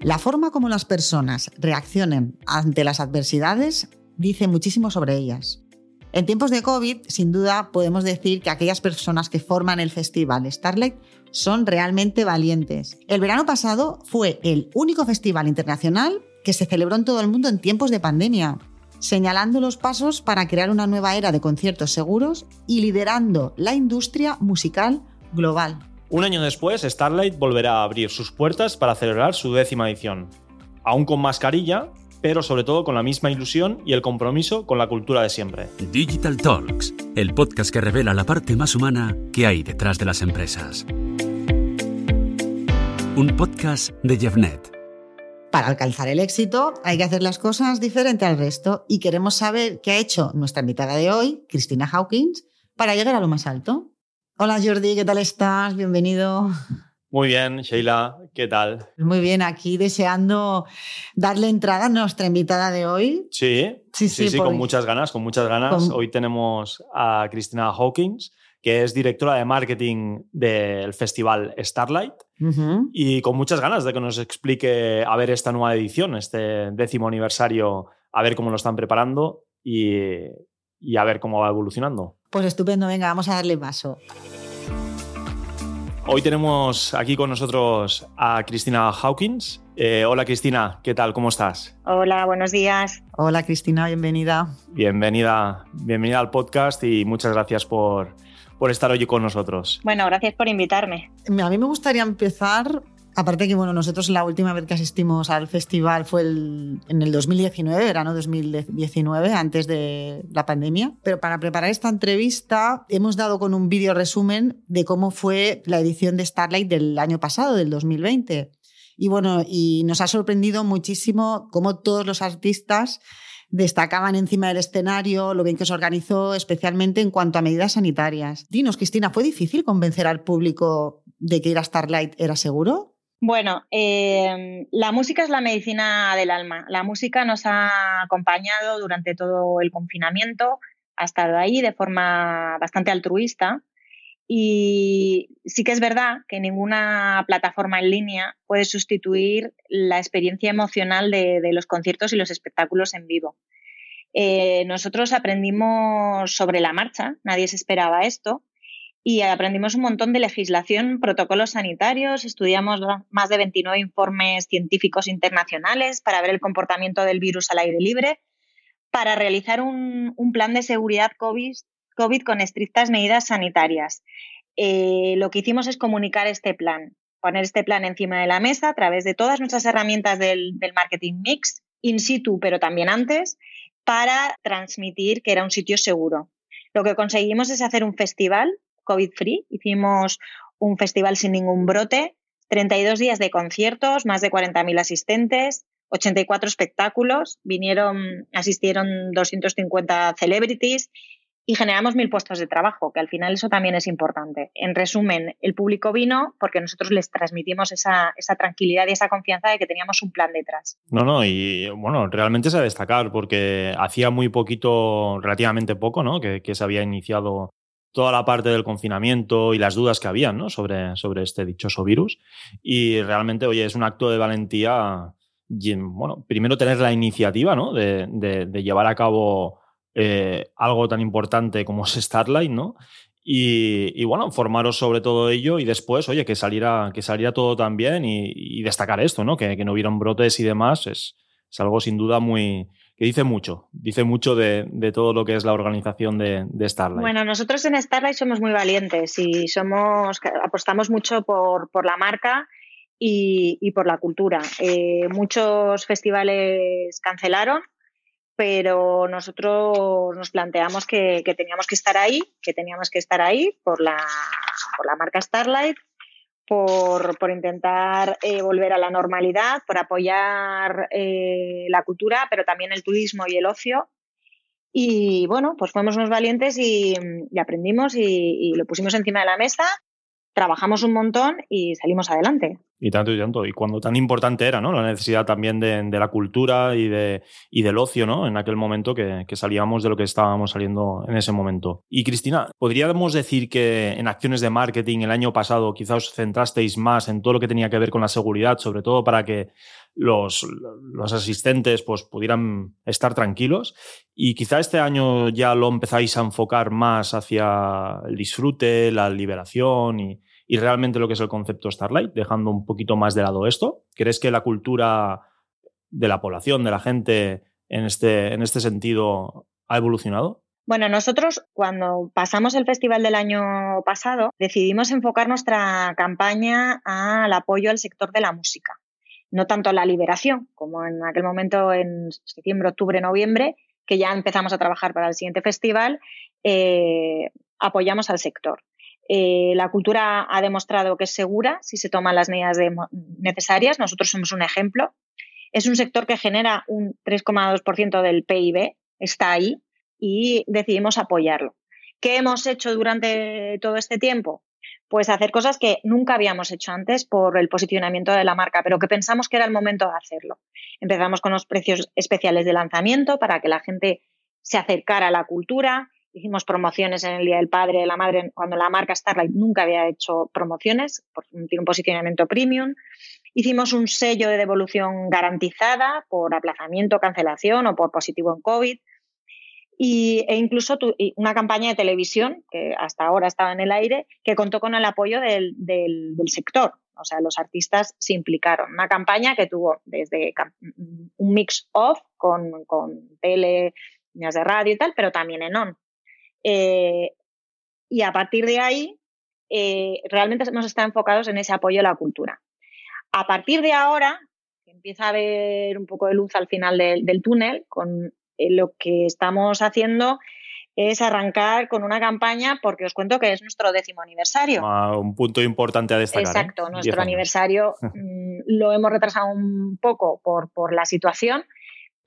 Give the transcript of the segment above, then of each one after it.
La forma como las personas reaccionen ante las adversidades dice muchísimo sobre ellas. En tiempos de COVID, sin duda, podemos decir que aquellas personas que forman el festival Starlight son realmente valientes. El verano pasado fue el único festival internacional que se celebró en todo el mundo en tiempos de pandemia, señalando los pasos para crear una nueva era de conciertos seguros y liderando la industria musical global. Un año después, Starlight volverá a abrir sus puertas para celebrar su décima edición, aún con mascarilla, pero sobre todo con la misma ilusión y el compromiso con la cultura de siempre. Digital Talks, el podcast que revela la parte más humana que hay detrás de las empresas. Un podcast de Jeffnet. Para alcanzar el éxito hay que hacer las cosas diferente al resto y queremos saber qué ha hecho nuestra invitada de hoy, Cristina Hawkins, para llegar a lo más alto. Hola Jordi, ¿qué tal estás? Bienvenido. Muy bien, Sheila, ¿qué tal? Muy bien, aquí deseando darle entrada a nuestra invitada de hoy. Sí, sí, sí, con muchas ganas, con muchas ganas. Hoy tenemos a Cristina Hawkins, que es directora de marketing del festival Starlight, y con muchas ganas de que nos explique a ver esta nueva edición, este décimo aniversario, a ver cómo lo están preparando y, y a ver cómo va evolucionando. Pues estupendo, venga, vamos a darle paso. Hoy tenemos aquí con nosotros a Cristina Hawkins. Eh, hola Cristina, ¿qué tal? ¿Cómo estás? Hola, buenos días. Hola Cristina, bienvenida. Bienvenida, bienvenida al podcast y muchas gracias por, por estar hoy con nosotros. Bueno, gracias por invitarme. A mí me gustaría empezar Aparte que bueno, nosotros la última vez que asistimos al festival fue en el 2019, verano 2019, antes de la pandemia. Pero para preparar esta entrevista hemos dado con un vídeo resumen de cómo fue la edición de Starlight del año pasado, del 2020. Y bueno, y nos ha sorprendido muchísimo cómo todos los artistas destacaban encima del escenario, lo bien que se organizó, especialmente en cuanto a medidas sanitarias. Dinos, Cristina, ¿fue difícil convencer al público de que ir a Starlight era seguro? Bueno, em, la música es la medicina del alma. La música nos ha acompañado durante todo el confinamiento, ha estado ahí de forma bastante altruista. Y sí que es verdad que ninguna plataforma en línea puede sustituir la experiencia emocional de, los conciertos y los espectáculos en vivo. Eh, nosotros aprendimos sobre la marcha, nadie se esperaba esto, y aprendimos un montón de legislación, protocolos sanitarios, estudiamos más de 29 informes científicos internacionales para ver el comportamiento del virus al aire libre, para realizar un, plan de seguridad COVID, con estrictas medidas sanitarias. Eh, lo que hicimos es comunicar este plan, poner este plan encima de la mesa a través de todas nuestras herramientas del, del marketing mix, in situ, pero también antes, para transmitir que era un sitio seguro. Lo que conseguimos es hacer un festival COVID-free. Hicimos un festival sin ningún brote, 32 días de conciertos, más de 40.000 asistentes, 84 espectáculos, vinieron, asistieron 250 celebrities y generamos mil puestos de trabajo, que al final eso también es importante. En resumen, el público vino porque nosotros les transmitimos esa, tranquilidad y esa confianza de que teníamos un plan detrás. No, no, y bueno, realmente es a destacar porque hacía muy poquito, relativamente poco, ¿no? Que se había iniciado toda la parte del confinamiento y las dudas que habían ¿no? sobre, sobre este dichoso virus. Y realmente, oye, es un acto de valentía, bueno, primero tener la iniciativa ¿no? de, de, llevar a cabo eh, algo tan importante como es Starlight, ¿no? Y, y, bueno, formaros sobre todo ello y después, oye, que saliera, que saliera todo tan bien y, y destacar esto, ¿no? Que, que no hubieran brotes y demás, es, es algo sin duda muy, que dice mucho, dice mucho de, todo lo que es la organización de, Starlight. Bueno, nosotros en Starlight somos muy valientes y somos, apostamos mucho por, la marca y, por la cultura. Eh, muchos festivales cancelaron, pero nosotros nos planteamos que, que, teníamos que estar ahí, que teníamos que estar ahí por la, por la marca Starlight por, intentar eh, volver a la normalidad, por apoyar eh, la cultura, pero también el turismo y el ocio. Y bueno, pues fuimos unos valientes y, aprendimos y, lo pusimos encima de la mesa, trabajamos un montón y salimos adelante. Y tanto y tanto. Y cuando tan importante era, ¿no? La necesidad también de, la cultura y, de, y del ocio, ¿no? En aquel momento que, que, salíamos de lo que estábamos saliendo en ese momento. Y Cristina, ¿podríamos decir que en acciones de marketing el año pasado quizás os centrasteis más en todo lo que tenía que ver con la seguridad, sobre todo para que los, los asistentes pues, pudieran estar tranquilos? Y quizá este año ya lo empezáis a enfocar más hacia el disfrute, la liberación y y realmente lo que es el concepto Starlight, dejando un poquito más de lado esto? ¿Crees que la cultura de la población, de la gente, en este, en este sentido ha evolucionado? Bueno, nosotros cuando pasamos el festival del año pasado decidimos enfocar nuestra campaña al apoyo al sector de la música. No tanto a la liberación, como en aquel momento en septiembre, octubre, noviembre, que ya empezamos a trabajar para el siguiente festival, eh, apoyamos al sector. Eh, la cultura ha demostrado que es segura si se toman las medidas necesarias. Nosotros somos un ejemplo. Es un sector que genera un 3,2% del PIB, está ahí y decidimos apoyarlo. ¿Qué hemos hecho durante todo este tiempo? Pues hacer cosas que nunca habíamos hecho antes por el posicionamiento de la marca, pero que pensamos que era el momento de hacerlo. Empezamos con los precios especiales de lanzamiento para que la gente se acercara a la cultura, hicimos promociones en el Día del Padre, de la Madre, cuando la marca Starlight nunca había hecho promociones, tiene un posicionamiento premium. Hicimos un sello de devolución garantizada por aplazamiento, cancelación o por positivo en COVID. Y, e incluso una campaña de televisión, que hasta ahora estaba en el aire, que contó con el apoyo del, sector. O sea, los artistas se implicaron. Una campaña que tuvo desde un mix off con, con tele, de radio y tal, pero también en on. Eh, y a partir de ahí, eh, realmente hemos estado enfocados en ese apoyo a la cultura. A partir de ahora, empieza a haber un poco de luz al final del, túnel, con eh, lo que estamos haciendo es arrancar con una campaña, porque os cuento que es nuestro décimo aniversario. Ah, un punto importante a destacar. Exacto, nuestro aniversario mm, lo hemos retrasado un poco por, por la situación,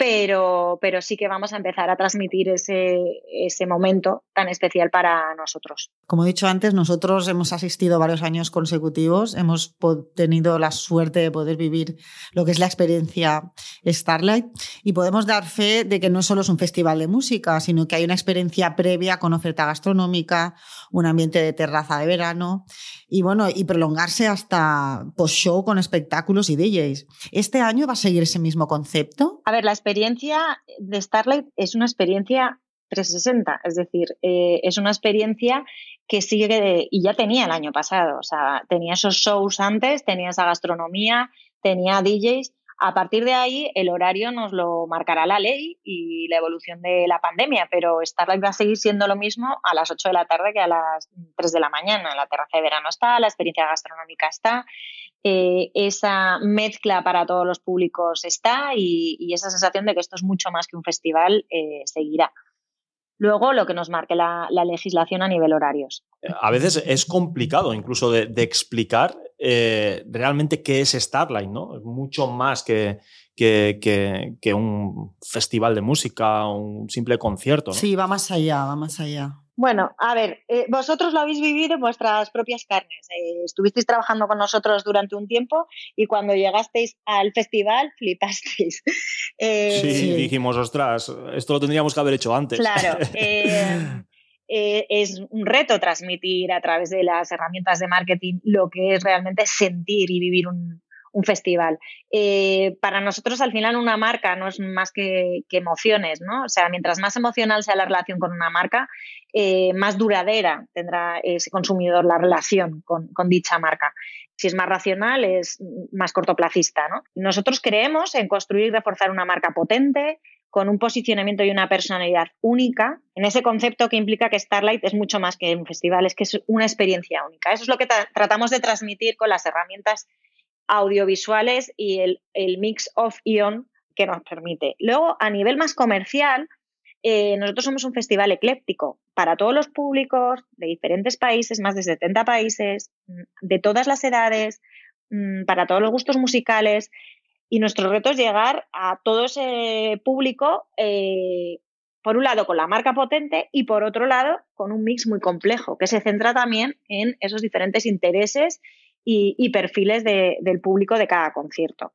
pero, pero sí que vamos a empezar a transmitir ese, ese momento tan especial para nosotros. Como he dicho antes, nosotros hemos asistido varios años consecutivos, hemos tenido la suerte de poder vivir lo que es la experiencia Starlight y podemos dar fe de que no solo es un festival de música, sino que hay una experiencia previa con oferta gastronómica, un ambiente de terraza de verano y bueno, y prolongarse hasta post-show con espectáculos y DJs. ¿Este año va a seguir ese mismo concepto? A ver, la experiencia de Starlight es una experiencia 360, es decir, eh, es una experiencia que sigue y ya tenía el año pasado, o sea, tenía esos shows antes, tenía esa gastronomía, tenía DJs. A partir de ahí, el horario nos lo marcará la ley y la evolución de la pandemia, pero Starlight va a seguir siendo lo mismo a las 8 de la tarde que a las 3 de la mañana. La terraza de verano está, la experiencia gastronómica está eh, esa mezcla para todos los públicos está y, esa sensación de que esto es mucho más que un festival eh, seguirá. Luego, lo que nos marque la, legislación a nivel horarios. A veces es complicado incluso de, explicar eh, realmente qué es Starlight, ¿no? Es mucho más que, que, que, un festival de música un simple concierto. Sí, va más allá, va más allá. Bueno, a ver, eh, vosotros lo habéis vivido en vuestras propias carnes. Eh, estuvisteis trabajando con nosotros durante un tiempo y cuando llegasteis al festival flipasteis. Eh, sí, dijimos, ostras, esto lo tendríamos que haber hecho antes. Claro. es un reto transmitir a través de las herramientas de marketing lo que es realmente sentir y vivir un, un festival. Eh, para nosotros, al final, una marca no es más que, emociones, ¿no? O sea, mientras más emocional sea la relación con una marca, eh, más duradera tendrá ese consumidor la relación con, dicha marca. Si es más racional, es más cortoplacista, ¿no? Nosotros creemos en construir y reforzar una marca potente, con un posicionamiento y una personalidad única, en ese concepto que implica que Starlight es mucho más que un festival, es que es una experiencia única. Eso es lo que tratamos de transmitir con las herramientas audiovisuales y el, mix of ion que nos permite. Luego, a nivel más comercial, eh, nosotros somos un festival ecléptico para todos los públicos de diferentes países, más de 70 países, mm, de todas las edades, mm, para todos los gustos musicales. Y nuestro reto es llegar a todo ese público, eh, por un lado con la marca potente y por otro lado con un mix muy complejo, que se centra también en esos diferentes intereses y, perfiles del público de cada concierto.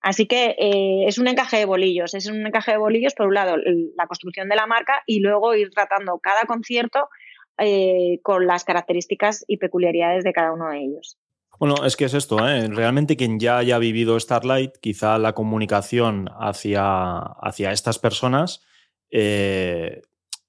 Así que eh, es un encaje de bolillos, es un encaje de bolillos, por un lado, la construcción de la marca y luego ir tratando cada concierto eh, con las características y peculiaridades de cada uno de ellos. Bueno, es que es esto, ¿eh? realmente quien ya haya vivido Starlight, quizá la comunicación hacia, hacia estas personas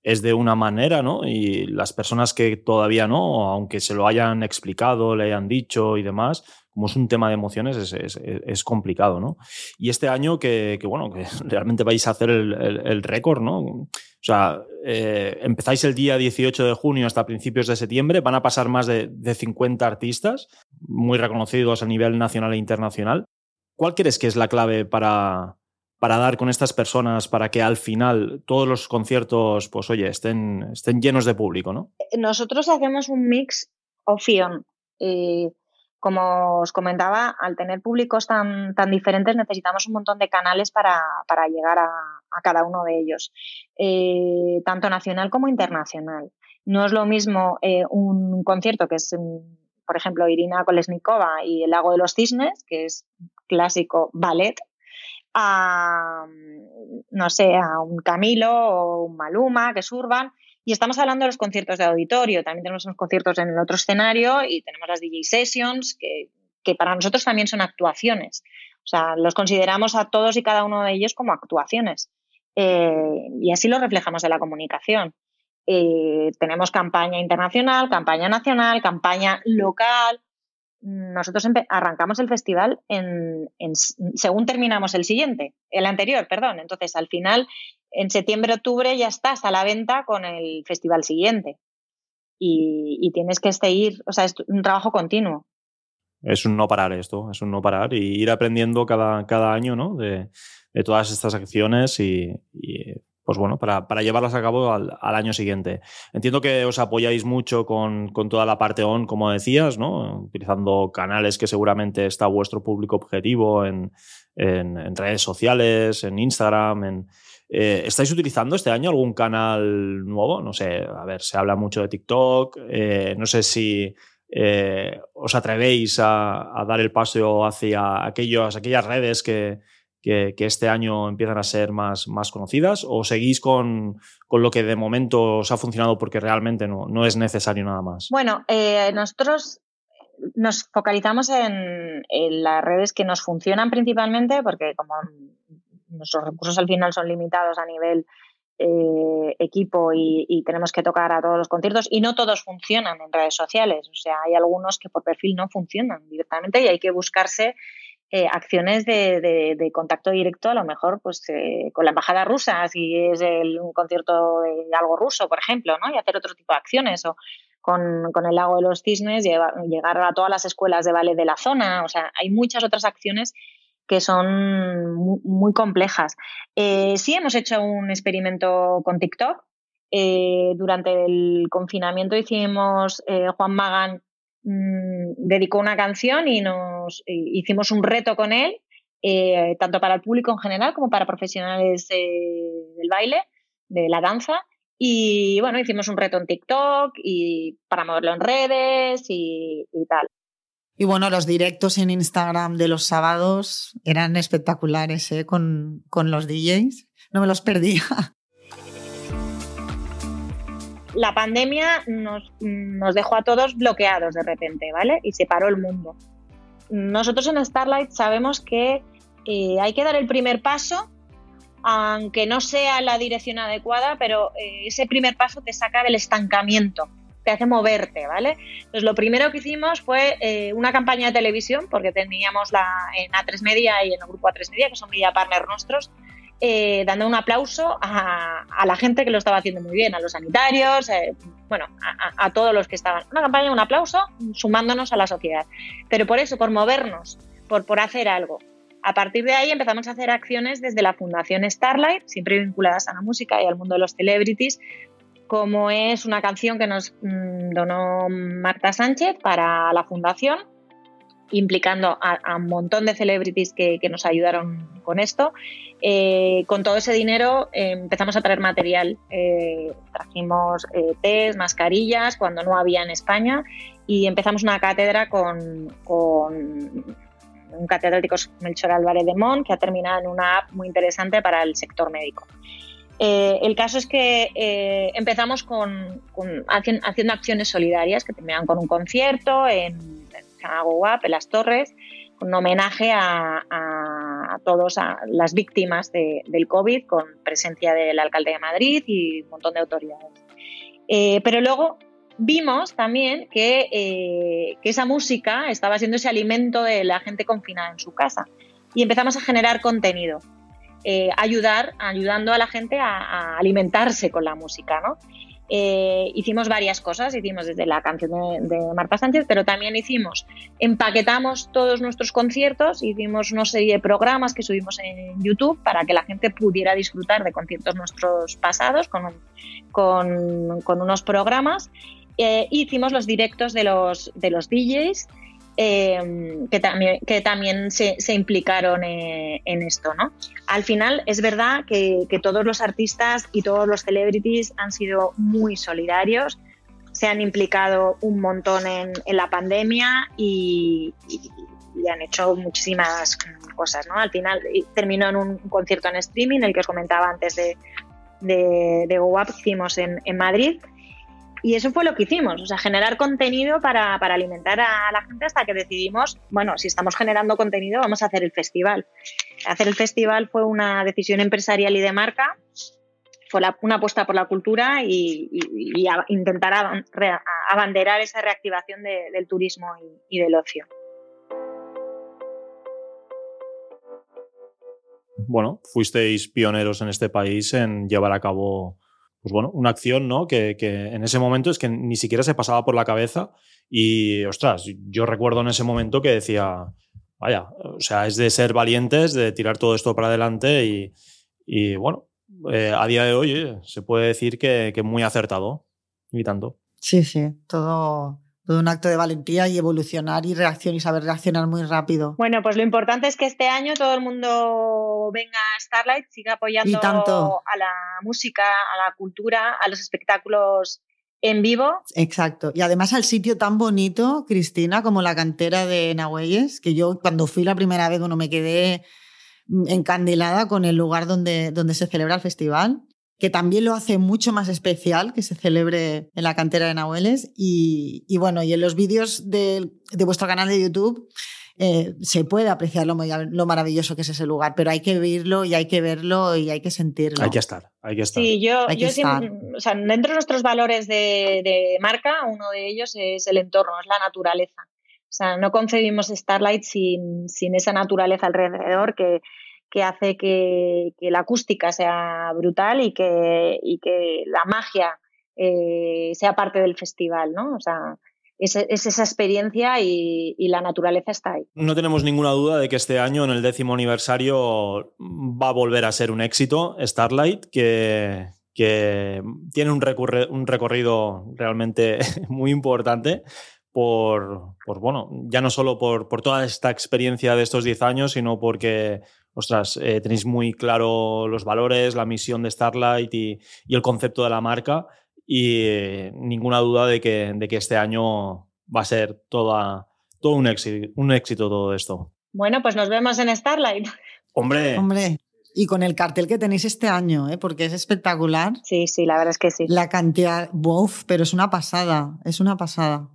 es de una manera, ¿no? Y las personas que todavía no, aunque se lo hayan explicado, le hayan dicho y demás, como es un tema de emociones, es, complicado, ¿no? Y este año que, bueno, que realmente vais a hacer el, récord, ¿no? O sea, eh, empezáis el día 18 de junio hasta principios de septiembre, van a pasar más de, de 50 artistas, muy reconocidos a nivel nacional e internacional. ¿Cuál crees que es la clave para, para dar con estas personas para que al final todos los conciertos, pues oye, estén, estén llenos de público, ¿no? Nosotros hacemos un mix opción. y como os comentaba, al tener públicos tan, tan diferentes necesitamos un montón de canales para, llegar a, cada uno de ellos, eh, tanto nacional como internacional. No es lo mismo eh, un concierto que es, por ejemplo, Irina Kolesnikova y El lago de los cisnes, que es clásico ballet, a, no sé, a un Camilo o un Maluma que surban y estamos hablando de los conciertos de auditorio, también tenemos unos conciertos en el otro escenario y tenemos las DJ sessions, que, para nosotros también son actuaciones. O sea, los consideramos a todos y cada uno de ellos como actuaciones. Eh, y así lo reflejamos en la comunicación. Eh, tenemos campaña internacional, campaña nacional, campaña local, nosotros arrancamos el festival en, según terminamos el siguiente, el anterior, perdón. Entonces, al final, en septiembre-octubre ya estás a la venta con el festival siguiente. Y, tienes que seguir, o sea, es un trabajo continuo. Es un no parar esto, es un no parar y ir aprendiendo cada, cada año ¿no? de, todas estas acciones y pues bueno, para, llevarlas a cabo al, año siguiente. Entiendo que os apoyáis mucho con, toda la parte on, como decías, ¿no? Utilizando canales que seguramente está vuestro público objetivo en, redes sociales, en Instagram, en, eh, ¿Estáis utilizando este año algún canal nuevo? No sé, a ver, se habla mucho de TikTok. Eh, no sé si eh, os atrevéis a, dar el paso hacia aquellas redes que, que, este año empiezan a ser más, más conocidas o seguís con, lo que de momento os ha funcionado porque realmente no, no es necesario nada más? Bueno, eh, nosotros nos focalizamos en, las redes que nos funcionan principalmente porque como nuestros recursos al final son limitados a nivel eh, equipo y, y, tenemos que tocar a todos los conciertos y no todos funcionan en redes sociales. O sea, hay algunos que por perfil no funcionan directamente y hay que buscarse eh, acciones de, contacto directo, a lo mejor pues eh, con la embajada rusa, si es un concierto de algo ruso, por ejemplo, ¿no? y hacer otro tipo de acciones, o con, el lago de los cisnes, llegar a todas las escuelas de ballet de la zona, o sea, hay muchas otras acciones que son muy, complejas. Eh, sí hemos hecho un experimento con TikTok. durante el confinamiento hicimos Juan Magan Mm, dedicó una canción y nos hicimos un reto con él, eh, tanto para el público en general como para profesionales del baile, de la danza. Y bueno, hicimos un reto en TikTok y para moverlo en redes y, tal. Y bueno, los directos en Instagram de los sábados eran espectaculares ¿eh? con, con los DJs. No me los perdía. la pandemia nos, dejó a todos bloqueados de repente, ¿vale? Y se paró el mundo. Nosotros en Starlight sabemos que eh, hay que dar el primer paso, aunque no sea la dirección adecuada, pero eh, ese primer paso te saca del estancamiento, te hace moverte, ¿vale? Entonces lo primero que hicimos fue eh, una campaña de televisión, porque teníamos la en A3 Media y en el grupo A3 Media, que son media partners nuestros, eh, dando un aplauso a, la gente que lo estaba haciendo muy bien, a los sanitarios, eh, bueno, a, todos los que estaban. Una campaña, un aplauso, sumándonos a la sociedad. Pero por eso, por movernos, por, por hacer algo. A partir de ahí empezamos a hacer acciones desde la Fundación Starlight, siempre vinculadas a la música y al mundo de los celebrities, como es una canción que nos mm, donó Marta Sánchez para la Fundación implicando a, un montón de celebrities que, nos ayudaron con esto. Eh, con todo ese dinero eh, empezamos a traer material. Eh, trajimos test, mascarillas, cuando no había en España, y empezamos una cátedra con, un catedrático, Melchor Álvarez de Mon, que ha terminado en una app muy interesante para el sector médico. el caso es que empezamos con, haciendo acciones solidarias que terminaban con un concierto en Agua en Las Torres, un homenaje a, a todas las víctimas del COVID, con presencia del alcalde de Madrid y un montón de autoridades. Eh, pero luego vimos también que, eh, que, esa música estaba siendo ese alimento de la gente confinada en su casa y empezamos a generar contenido, eh, ayudar, ayudando a la gente a, a, alimentarse con la música, ¿no? Eh, hicimos varias cosas, hicimos desde la canción de, Marta Sánchez, pero también hicimos, empaquetamos todos nuestros conciertos, hicimos una serie de programas que subimos en YouTube para que la gente pudiera disfrutar de conciertos nuestros pasados con, con, unos programas. Eh, hicimos los directos de los, de los DJs Em, que también, que se, implicaron eh, en esto. ¿no? Al final es verdad que, todos los artistas y todos los celebrities han sido muy solidarios, se han implicado un montón en, la pandemia y, han hecho muchísimas cosas. ¿no? Al final terminó en un concierto en streaming, el que os comentaba antes de, de, de Up, hicimos en, en Madrid y eso fue lo que hicimos, o sea, generar contenido para, alimentar a la gente hasta que decidimos, bueno, si estamos generando contenido, vamos a hacer el festival. Hacer el festival fue una decisión empresarial y de marca, fue una apuesta por la cultura y, intentar abanderar esa reactivación del turismo y del ocio. Bueno, fuisteis pioneros en este país en llevar a cabo pues bueno, una acción, ¿no? Que, en ese momento es que ni siquiera se pasaba por la cabeza y, ostras, yo recuerdo en ese momento que decía, vaya, o sea, es de ser valientes, de tirar todo esto para adelante y, bueno, eh, a día de hoy se puede decir que, que, muy acertado y tanto. Sí, sí, todo, todo un acto de valentía y evolucionar y reaccionar y saber reaccionar muy rápido. Bueno, pues lo importante es que este año todo el mundo venga a Starlight, siga apoyando a la música, a la cultura, a los espectáculos en vivo. Exacto. Y además al sitio tan bonito, Cristina, como la cantera de Nahuelles, que yo cuando fui la primera vez, bueno, me quedé encandilada con el lugar donde, donde se celebra el festival que también lo hace mucho más especial que se celebre en la cantera de Nahueles. Y, bueno, y en los vídeos de, vuestro canal de YouTube eh, se puede apreciar lo, lo, maravilloso que es ese lugar, pero hay que vivirlo y hay que verlo y hay que sentirlo. Hay que estar, hay que estar. Sí, yo, yo siempre, o sea, dentro de nuestros valores de, de, marca, uno de ellos es el entorno, es la naturaleza. O sea, no concebimos Starlight sin, sin esa naturaleza alrededor que, que hace que, la acústica sea brutal y que, la magia eh, sea parte del festival, ¿no? O sea, es, esa experiencia y, la naturaleza está ahí. No tenemos ninguna duda de que este año, en el décimo aniversario, va a volver a ser un éxito Starlight, que, tiene un, recorrido realmente muy importante. Por, bueno, ya no solo por, por, toda esta experiencia de estos 10 años, sino porque ostras, eh, tenéis muy claro los valores, la misión de Starlight y, el concepto de la marca y eh, ninguna duda de que, de que, este año va a ser toda, todo un éxito, un éxito todo esto. Bueno, pues nos vemos en Starlight. Hombre. Hombre. Y con el cartel que tenéis este año, ¿eh? porque es espectacular. Sí, sí, la verdad es que sí. La cantidad, ¡buf! pero es una pasada, es una pasada.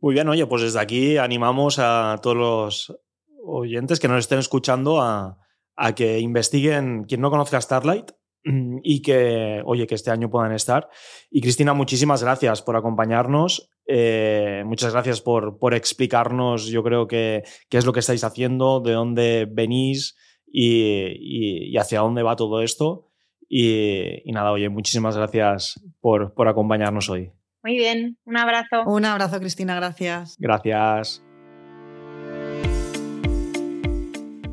Muy bien, oye, pues desde aquí animamos a todos los oyentes que nos estén escuchando a, que investiguen quien no conozca Starlight mm, y que, oye, que este año puedan estar. Y Cristina, muchísimas gracias por acompañarnos. Eh, muchas gracias por, por, explicarnos, yo creo que qué es lo que estáis haciendo, de dónde venís y, hacia dónde va todo esto. Y, nada, oye, muchísimas gracias por, por acompañarnos hoy. Muy bien, un abrazo. Un abrazo, Cristina, gracias. Gracias.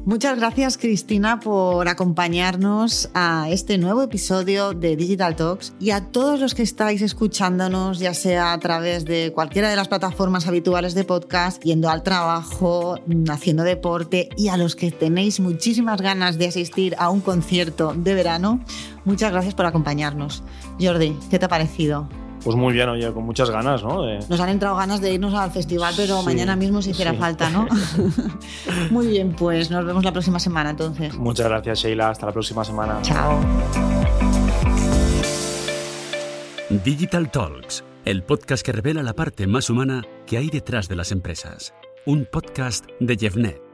Muchas gracias Cristina por acompañarnos a este nuevo episodio de Digital Talks y a todos los que estáis escuchándonos, ya sea a través de cualquiera de las plataformas habituales de podcast, yendo al trabajo, haciendo deporte y a los que tenéis muchísimas ganas de asistir a un concierto de verano, muchas gracias por acompañarnos. Jordi, ¿qué te ha parecido? Pues muy bien, oye, con muchas ganas, ¿no? Nos han entrado ganas de irnos al festival, pero mañana mismo si hiciera falta, ¿no? muy bien, pues nos vemos la próxima semana entonces. Muchas gracias, Sheila. Hasta la próxima semana. Chao. Digital Talks, el podcast que revela la parte más humana que hay detrás de las empresas. Un podcast de Jeffnet.